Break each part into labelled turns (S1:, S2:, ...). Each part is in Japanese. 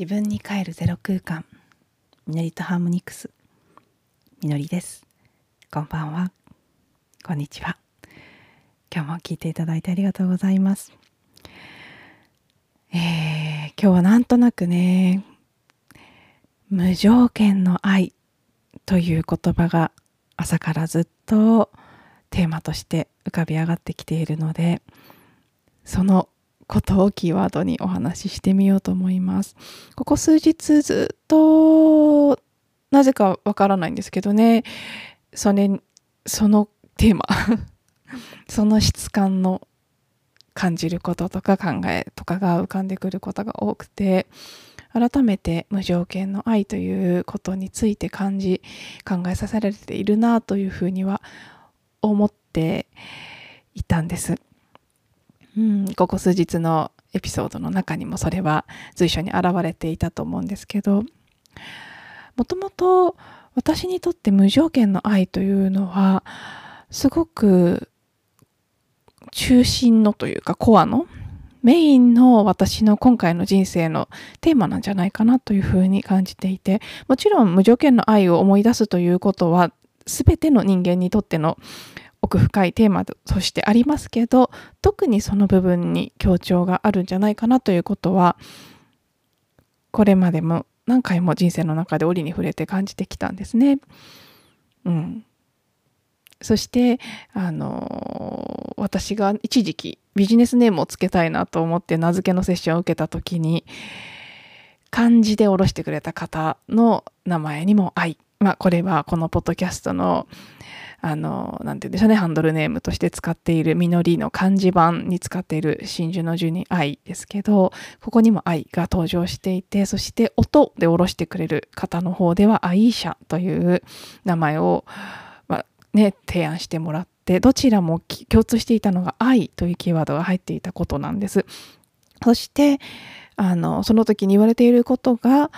S1: 自分に帰るゼロ空間。みのりとハーモニクス。みのりです。こんばんは。こんにちは。今日も聞いていただいてありがとうございます。えー、今日はなんとなくね無条件の愛という言葉が朝からずっとテーマとして浮かび上がってきているのでそのことをキーワードにお話ししてみようと思います。ここ数日ずっとなぜかわからないんですけどねそれそのテーマ その質感の感じることとか考えとかが浮かんでくることが多くて改めて無条件の愛ということについて感じ考えさせられているなというふうには思っていたんです。うん、ここ数日のエピソードの中にもそれは随所に現れていたと思うんですけどもともと私にとって無条件の愛というのはすごく中心のというかコアのメインの私の今回の人生のテーマなんじゃないかなというふうに感じていてもちろん無条件の愛を思い出すということは全ての人間にとっての奥深いテーマとしてありますけど特にその部分に強調があるんじゃないかなということはこれまでも何回も人生の中で折に触れて感じてきたんですね。うん、そしてあの私が一時期ビジネスネームをつけたいなと思って名付けのセッションを受けた時に漢字で下ろしてくれた方の名前にも愛まあこれはこのポッドキャストのあの、なんて言うんでしょうね、ハンドルネームとして使っているみのりの漢字版に使っている真珠の十に愛ですけど、ここにも愛が登場していて、そして音で下ろしてくれる方の方ではアイーシャという名前を、まあ、ね、提案してもらって、どちらも共通していたのが愛というキーワードが入っていたことなんです。そして、あの、その時に言われていることが、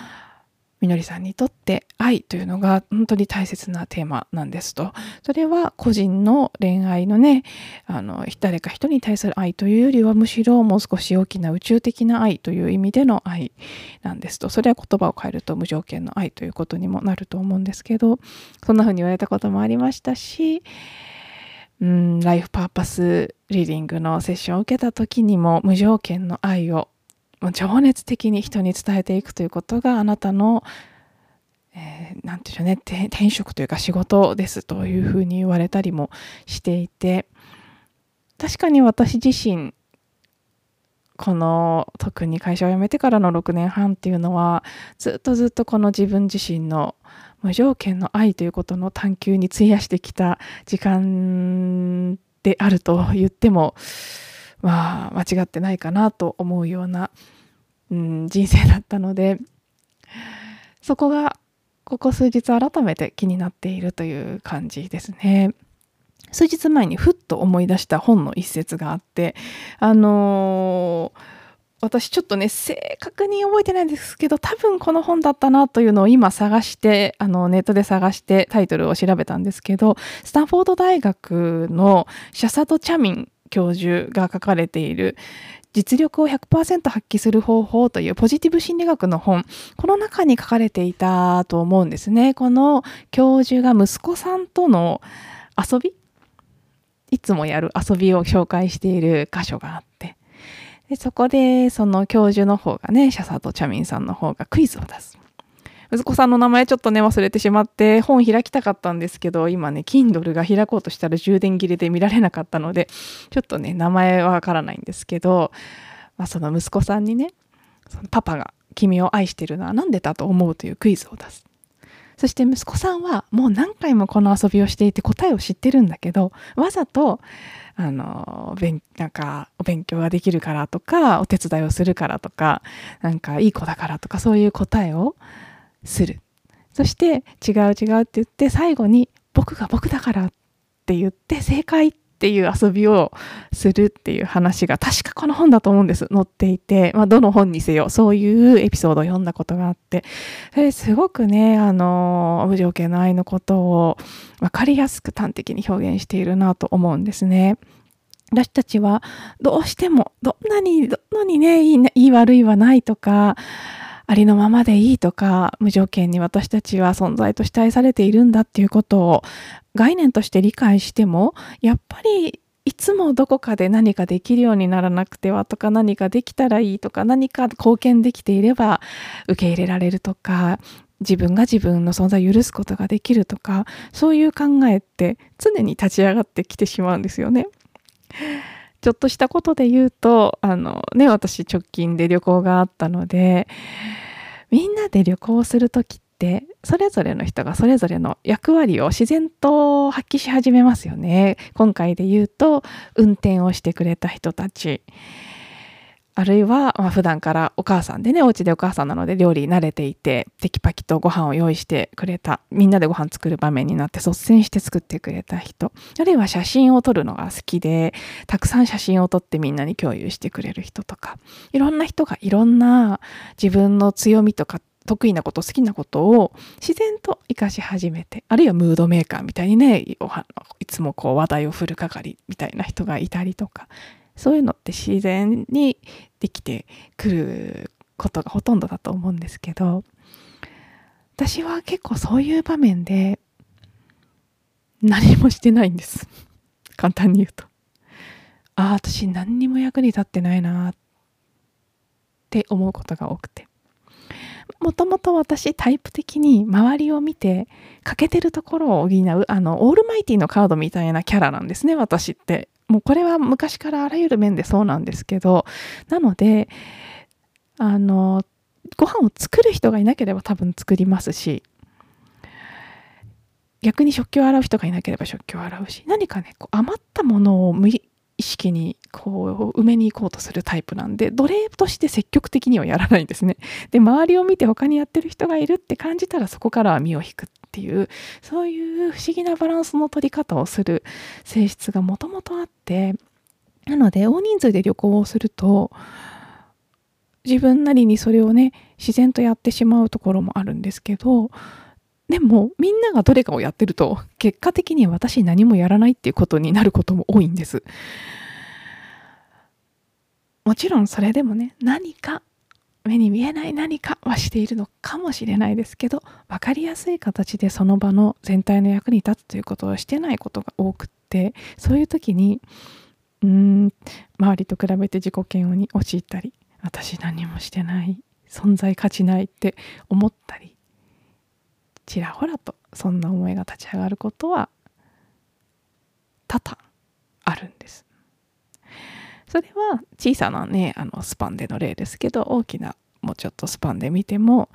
S1: みのりさんにとって愛というのが本当に大切なテーマなんですと。それは個人の恋愛のね、あの、誰か人に対する愛というよりはむしろもう少し大きな宇宙的な愛という意味での愛なんですと。それは言葉を変えると無条件の愛ということにもなると思うんですけど、そんな風に言われたこともありましたし、うん、ライフパーパスリーディングのセッションを受けた時にも無条件の愛を情熱的に人に伝えていくということがあなたのえー、て言うんでしょうね転職というか仕事ですというふうに言われたりもしていて確かに私自身この特に会社を辞めてからの6年半っていうのはずっとずっとこの自分自身の無条件の愛ということの探求に費やしてきた時間であると言ってもまあ間違ってないかなと思うような、うん、人生だったのでそこがここ数日改めて気になっているという感じですね。数日前にふっと思い出した本の一節があってあのー、私ちょっとね正確に覚えてないんですけど多分この本だったなというのを今探してあのネットで探してタイトルを調べたんですけどスタンフォード大学のシャサド・チャミン教授が書かれている実力を100%発揮する方法というポジティブ心理学の本、この中に書かれていたと思うんですね。この教授が息子さんとの遊びいつもやる遊びを紹介している箇所があって、でそこでその教授の方がね、シャサとチャミンさんの方がクイズを出す。息子さんの名前ちょっとね忘れてしまって本開きたかったんですけど今ね Kindle が開こうとしたら充電切れで見られなかったのでちょっとね名前はわからないんですけど、まあ、その息子さんにねパパが君を愛してるのは何でだと思うというクイズを出す。そして息子さんはもう何回もこの遊びをしていて答えを知ってるんだけどわざとあのなんかお勉強ができるからとかお手伝いをするからとかなんかいい子だからとかそういう答えをする。そして違う違うって言って最後に僕が僕だからって言って正解っていう遊びをするっていう話が確かこの本だと思うんです。載っていて、まあ、どの本にせよそういうエピソードを読んだことがあって。それすごくねあの無条件の愛のことを分かりやすく端的に表現しているなと思うんですね。私たちはどうしてもどんなにどんなにねいいいい悪いはないとかありのままでいいとか無条件に私たちは存在として愛されているんだっていうことを概念として理解してもやっぱりいつもどこかで何かできるようにならなくてはとか何かできたらいいとか何か貢献できていれば受け入れられるとか自分が自分の存在を許すことができるとかそういう考えって常に立ち上がってきてしまうんですよね。ちょっとしたことで言うとあのね私直近で旅行があったのでみんなで旅行する時ってそれぞれの人がそれぞれの役割を自然と発揮し始めますよね。今回で言うと運転をしてくれた人たちあるいは、まあ、普段からお母さんでね、お家でお母さんなので料理慣れていて、テキパキとご飯を用意してくれた、みんなでご飯作る場面になって率先して作ってくれた人、あるいは写真を撮るのが好きで、たくさん写真を撮ってみんなに共有してくれる人とか、いろんな人がいろんな自分の強みとか得意なこと、好きなことを自然と活かし始めて、あるいはムードメーカーみたいにね、いつもこう話題を振る係みたいな人がいたりとか、そういうのって自然にできてくることがほとんどだと思うんですけど私は結構そういう場面で何もしてないんです。簡単に言うと。ああ私何にも役に立ってないなって思うことが多くて。もともと私タイプ的に周りを見て欠けてるところを補うあのオールマイティのカードみたいなキャラなんですね私って。もうこれは昔からあらゆる面でそうなんですけどなのであのご飯を作る人がいなければ多分作りますし逆に食器を洗う人がいなければ食器を洗うし何かねこう余ったものを無意識にこう埋めに行こうとするタイプなんで奴隷として積極的にはやらないんですね。で周りを見て他にやってる人がいるって感じたらそこからは身を引くっていうそういう不思議なバランスの取り方をする性質がもともとあってなので大人数で旅行をすると自分なりにそれをね自然とやってしまうところもあるんですけどでもみんながどれかをやってると結果的に私何もやらないっていうことになることも多いんです。もちろんそれでもね何か目に見えない何かはしているのかもしれないですけど分かりやすい形でその場の全体の役に立つということをしてないことが多くってそういう時にうーん周りと比べて自己嫌悪に陥ったり私何もしてない存在価値ないって思ったりちらほらとそんな思いが立ち上がることは多々あるんです。それは小さなねあのスパンでの例ですけど大きなもうちょっとスパンで見ても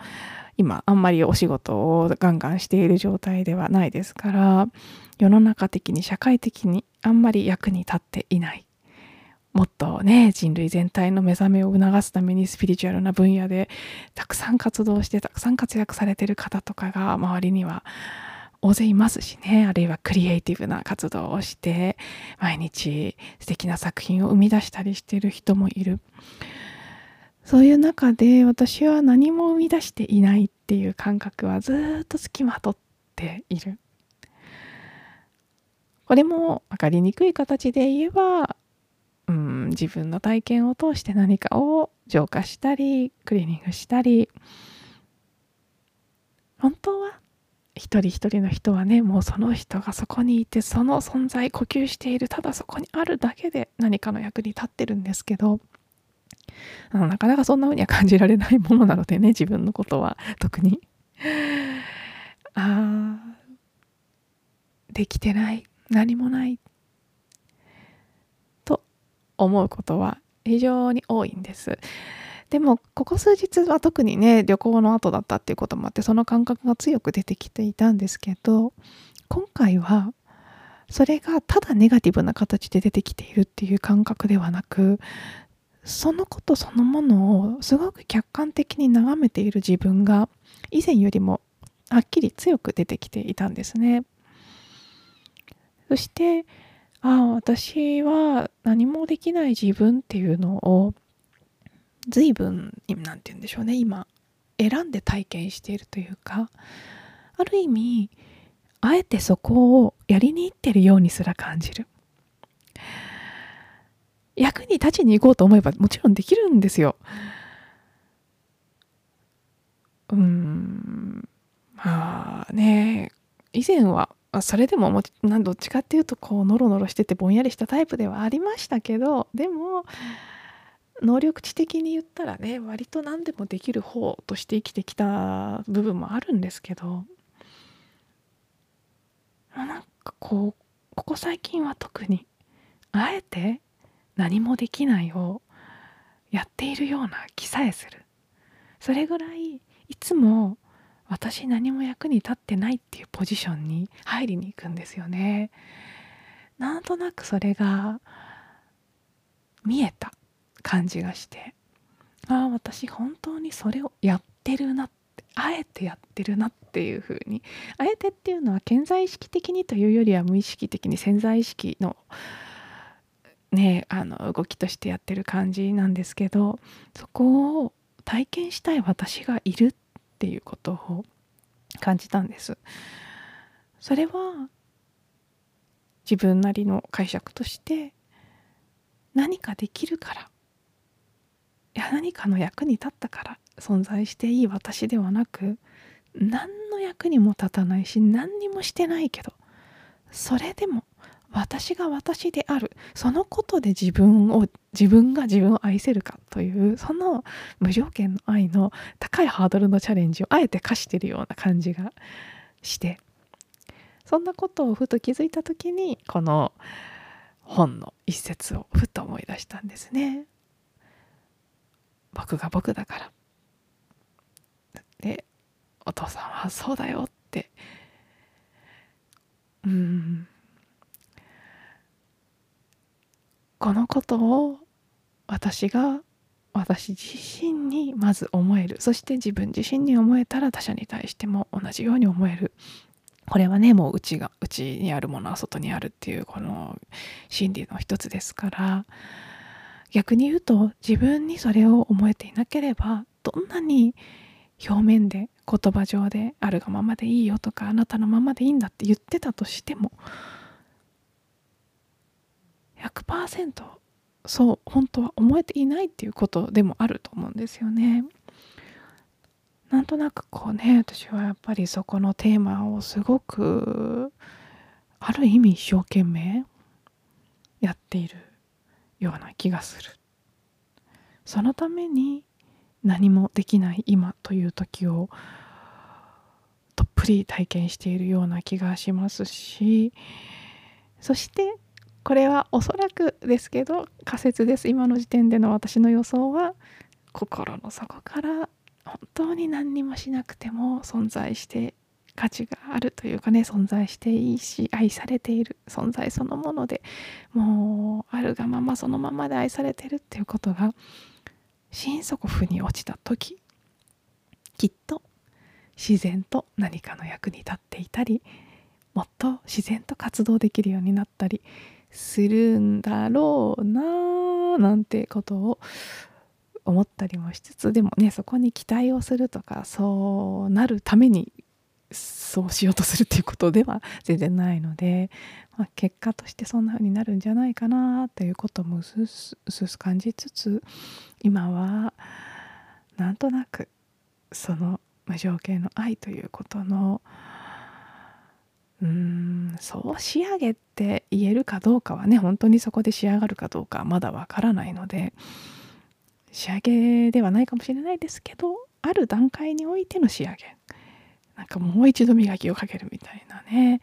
S1: 今あんまりお仕事をガンガンしている状態ではないですから世の中的に社会的にあんまり役に立っていない。もっとね人類全体の目覚めを促すためにスピリチュアルな分野でたくさん活動してたくさん活躍されてる方とかが周りには大勢いますしね。あるいはクリエイティブな活動をして毎日素敵な作品を生み出したりしてる人もいる。そういう中で私は何も生み出していないっていう感覚はずっとつきまとっている。これも分かりにくい形で言えばうん自分の体験を通して何かを浄化したりクリーニングしたり。本当は一人一人の人はねもうその人がそこにいてその存在呼吸しているただそこにあるだけで何かの役に立ってるんですけどあのなかなかそんな風には感じられないものなのでね自分のことは特に。あできてない何もないと思うことは非常に多いんです。でもここ数日は特にね旅行の後だったっていうこともあってその感覚が強く出てきていたんですけど今回はそれがただネガティブな形で出てきているっていう感覚ではなくそのことそのものをすごく客観的に眺めている自分が以前よりもはっきり強く出てきていたんですね。そしてああ私は何もできない自分っていうのを随分何て言うんでしょうね。今選んで体験しているというかある意味あえてそこをやりに行ってるようにすら感じる。役に立ちに行こうと思えばもちろんできるんですよ。
S2: うん。まあね以前はそれでももどっちかっていうとこうノロノロしててぼんやりしたタイプではありましたけどでも能力値的に言ったらね割と何でもできる方として生きてきた部分もあるんですけどなんかこうここ最近は特にあえて何もできないをやっているような気さえする。それぐらいいつも私何も役に立ってないっていうポジションに入りに行くんですよね。なんとなくそれが見えた。感じがしてああ私本当にそれをやってるなってあえてやってるなっていう風にあえてっていうのは潜在意識的にというよりは無意識的に潜在意識のねあの動きとしてやってる感じなんですけどそこを体験したい私がいるっていうことを感じたんです。それは自分なりの解釈として何かできるから何かの役に立ったから存在していい私ではなく何の役にも立たないし何にもしてないけどそれでも私が私であるそのことで自分を自分が自分を愛せるかというその無条件の愛の高いハードルのチャレンジをあえて課してるような感じがしてそんなことをふと気づいた時にこの本の一節をふと思い出したんですね。僕が僕だから。でお父さんはそうだよって。うん。このことを私が私自身にまず思える。そして自分自身に思えたら他者に対しても同じように思える。これはねもううちがうちにあるものは外にあるっていうこの心理の一つですから。逆に言うと自分にそれを思えていなければどんなに表面で言葉上であるがままでいいよとかあなたのままでいいんだって言ってたとしても100%そう本当は思えていないっていうことでもあると思うんですよね。なんとなくこうね私はやっぱりそこのテーマをすごくある意味一生懸命やっているような気がする。そのために何もできない今という時をどっぷり体験しているような気がしますしそしてこれはおそらくですけど仮説です。今の時点での私の予想は心の底から本当に何にもしなくても存在して価値があるというかね存在していいし愛されている存在そのものでもうあるがままそのままで愛されてるっていうことが心底腑に落ちた時きっと自然と何かの役に立っていたりもっと自然と活動できるようになったりするんだろうななんてことを思ったりもしつつでもねそこに期待をするとかそうなるためにそうしようとするっていうことでは全然ないので、まあ、結果としてそんな風になるんじゃないかなということもうすすす感じつつ今はなんとなくその無条件の愛ということのうーんそう仕上げって言えるかどうかはね本当にそこで仕上がるかどうかはまだわからないので仕上げではないかもしれないですけどある段階においての仕上げなんかもう一度磨きをかけるみたいなね。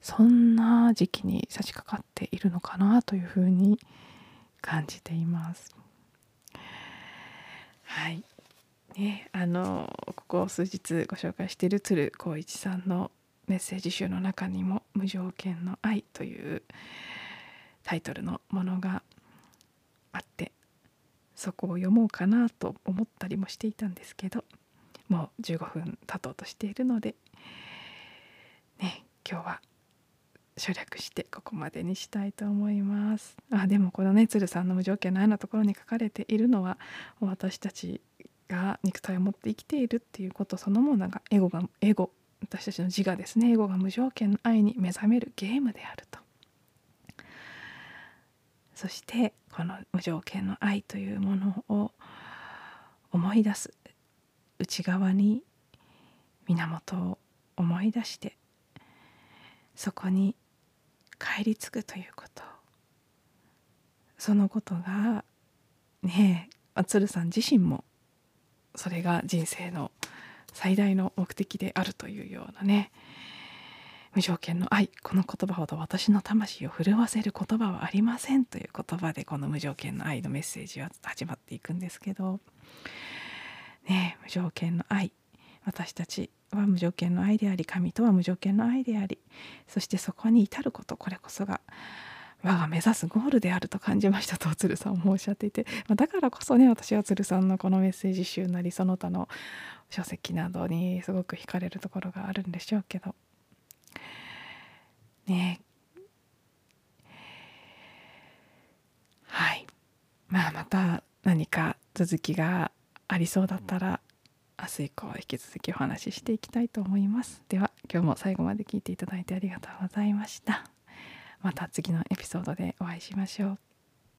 S2: そんな時期に差し掛かっているのかなというふうに感じています。はい。ね、あのここ数日ご紹介している鶴光一さんのメッセージ集の中にも「無条件の愛」というタイトルのものがあってそこを読もうかなと思ったりもしていたんですけど。もう15分経とうとしているのでね今日は省略してここまでにしたいと思います。あでもこのね鶴さんの無条件の愛のところに書かれているのは私たちが肉体を持って生きているっていうことそのものがエゴがエゴ私たちの自我ですね。エゴが無条件の愛に目覚めるゲームであると。そしてこの無条件の愛というものを思い出す。内側に源を思い出してそこに帰り着くということ。そのことがねえ鶴さん自身もそれが人生の最大の目的であるというようなね無条件の愛。この言葉ほど私の魂を震わせる言葉はありませんという言葉でこの無条件の愛のメッセージは始まっていくんですけど。ね無条件の愛。私たちは無条件の愛であり神とは無条件の愛であり。そしてそこに至ることこれこそが我が目指すゴールであると感じましたと鶴さんもおっしゃっていて、まあ、だからこそね私は鶴さんのこのメッセージ集なりその他の書籍などにすごく惹かれるところがあるんでしょうけど。ね。はい。まあまた何か続きがありそうだったら明日以降引き続きお話ししていきたいと思います。では今日も最後まで聞いていただいてありがとうございました。また次のエピソードでお会いしましょう。